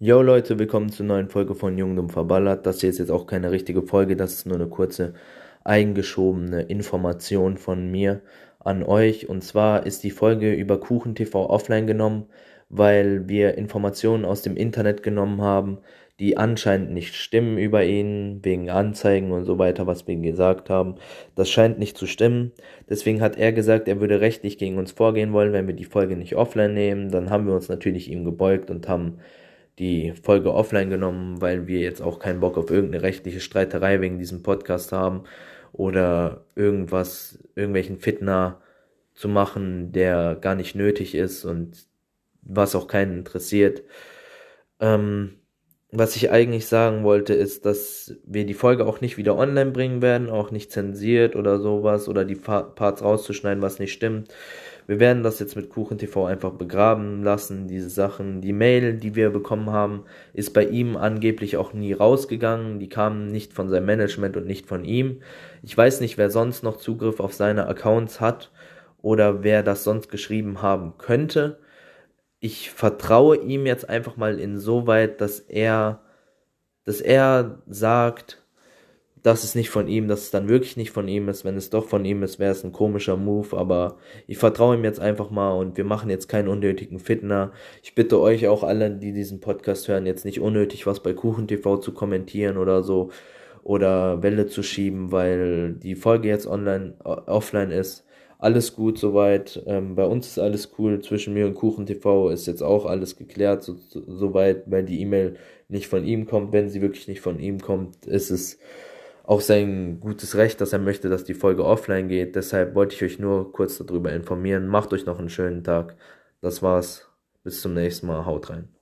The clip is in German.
Yo Leute, willkommen zur neuen Folge von Jung Verballert. Das hier ist jetzt auch keine richtige Folge, das ist nur eine kurze eingeschobene Information von mir an euch. Und zwar ist die Folge über Kuchen TV offline genommen, weil wir Informationen aus dem Internet genommen haben, die anscheinend nicht stimmen über ihn, wegen Anzeigen und so weiter, was wir gesagt haben. Das scheint nicht zu stimmen. Deswegen hat er gesagt, er würde rechtlich gegen uns vorgehen wollen, wenn wir die Folge nicht offline nehmen. Dann haben wir uns natürlich ihm gebeugt und haben die Folge offline genommen, weil wir jetzt auch keinen Bock auf irgendeine rechtliche Streiterei wegen diesem Podcast haben oder irgendwas, irgendwelchen Fitner zu machen, der gar nicht nötig ist und was auch keinen interessiert. Ähm, was ich eigentlich sagen wollte, ist, dass wir die Folge auch nicht wieder online bringen werden, auch nicht zensiert oder sowas oder die Parts rauszuschneiden, was nicht stimmt. Wir werden das jetzt mit Kuchen TV einfach begraben lassen, diese Sachen. Die Mail, die wir bekommen haben, ist bei ihm angeblich auch nie rausgegangen. Die kamen nicht von seinem Management und nicht von ihm. Ich weiß nicht, wer sonst noch Zugriff auf seine Accounts hat oder wer das sonst geschrieben haben könnte. Ich vertraue ihm jetzt einfach mal insoweit, dass er, dass er sagt, das ist nicht von ihm, dass es dann wirklich nicht von ihm ist. Wenn es doch von ihm ist, wäre es ein komischer Move, aber ich vertraue ihm jetzt einfach mal und wir machen jetzt keinen unnötigen Fitner. Ich bitte euch auch alle, die diesen Podcast hören, jetzt nicht unnötig was bei KuchenTV zu kommentieren oder so oder Welle zu schieben, weil die Folge jetzt online, offline ist. Alles gut soweit. Ähm, bei uns ist alles cool. Zwischen mir und KuchenTV ist jetzt auch alles geklärt, so, so, soweit, weil die E-Mail nicht von ihm kommt. Wenn sie wirklich nicht von ihm kommt, ist es auch sein gutes Recht, dass er möchte, dass die Folge offline geht. Deshalb wollte ich euch nur kurz darüber informieren. Macht euch noch einen schönen Tag. Das war's. Bis zum nächsten Mal. Haut rein.